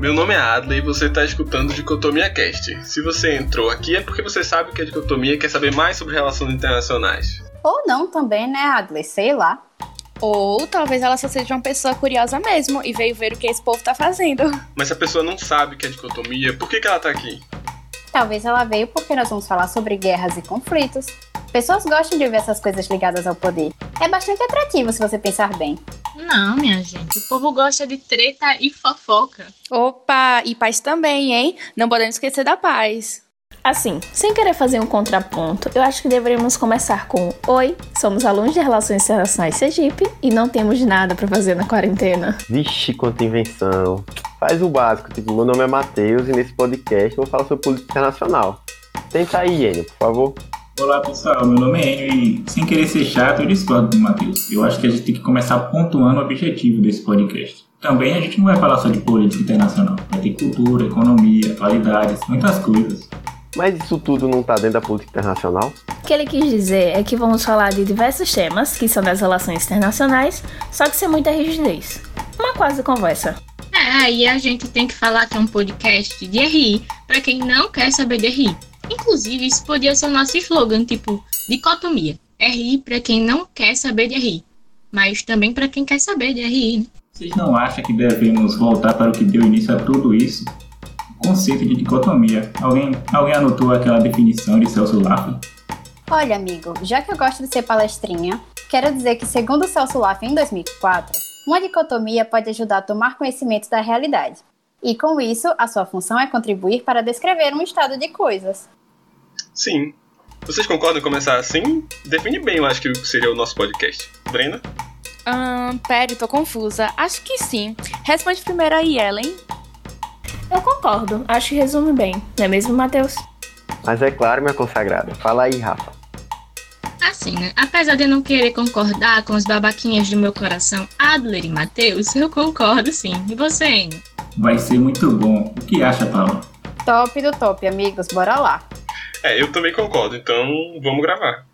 Meu nome é Adley e você está escutando Dicotomia Cast. Se você entrou aqui é porque você sabe que a dicotomia quer saber mais sobre relações internacionais. Ou não também, né, Adley? Sei lá. Ou talvez ela só seja uma pessoa curiosa mesmo e veio ver o que esse povo tá fazendo. Mas se a pessoa não sabe o que é dicotomia, por que, que ela tá aqui? Talvez ela veio porque nós vamos falar sobre guerras e conflitos. Pessoas gostam de ver essas coisas ligadas ao poder. É bastante atrativo se você pensar bem. Não, minha gente. O povo gosta de treta e fofoca. Opa, e paz também, hein? Não podemos esquecer da paz. Assim, sem querer fazer um contraponto, eu acho que deveríamos começar com: Oi, somos alunos de Relações Internacionais Sergipe e não temos nada para fazer na quarentena. Vixe, quanta invenção. Faz o básico, tipo, meu nome é Matheus e nesse podcast eu vou falar sobre política internacional. Tenta aí, Enio, por favor. Olá pessoal, meu nome é Enio e sem querer ser chato, eu discordo do Matheus. Eu acho que a gente tem que começar pontuando o objetivo desse podcast. Também a gente não vai falar só de política internacional, vai ter cultura, economia, atualidades, muitas coisas. Mas isso tudo não está dentro da política internacional? O que ele quis dizer é que vamos falar de diversos temas que são das relações internacionais, só que sem muita rigidez. Uma quase conversa. É, aí a gente tem que falar que é um podcast de RI para quem não quer saber de RI. Inclusive, isso podia ser o nosso slogan, tipo, dicotomia. RI para quem não quer saber de RI, mas também para quem quer saber de RI. Né? Vocês não acham que devemos voltar para o que deu início a tudo isso? conceito de dicotomia. Alguém, alguém anotou aquela definição de Celso Laffer? Olha, amigo, já que eu gosto de ser palestrinha, quero dizer que, segundo Celso Laffer em 2004, uma dicotomia pode ajudar a tomar conhecimento da realidade. E com isso, a sua função é contribuir para descrever um estado de coisas. Sim. Vocês concordam em começar assim? Define bem, eu acho que seria o nosso podcast. Brena? Ahn, pera, tô confusa. Acho que sim. Responde primeiro aí, Ellen. Eu concordo, acho que resume bem, não é mesmo, Matheus? Mas é claro, minha consagrada. Fala aí, Rafa. Assim, né? Apesar de eu não querer concordar com os babaquinhas do meu coração, Adler e Matheus, eu concordo sim. E você, Enio? Vai ser muito bom. O que acha, Paula? Top do top, amigos, bora lá. É, eu também concordo, então vamos gravar.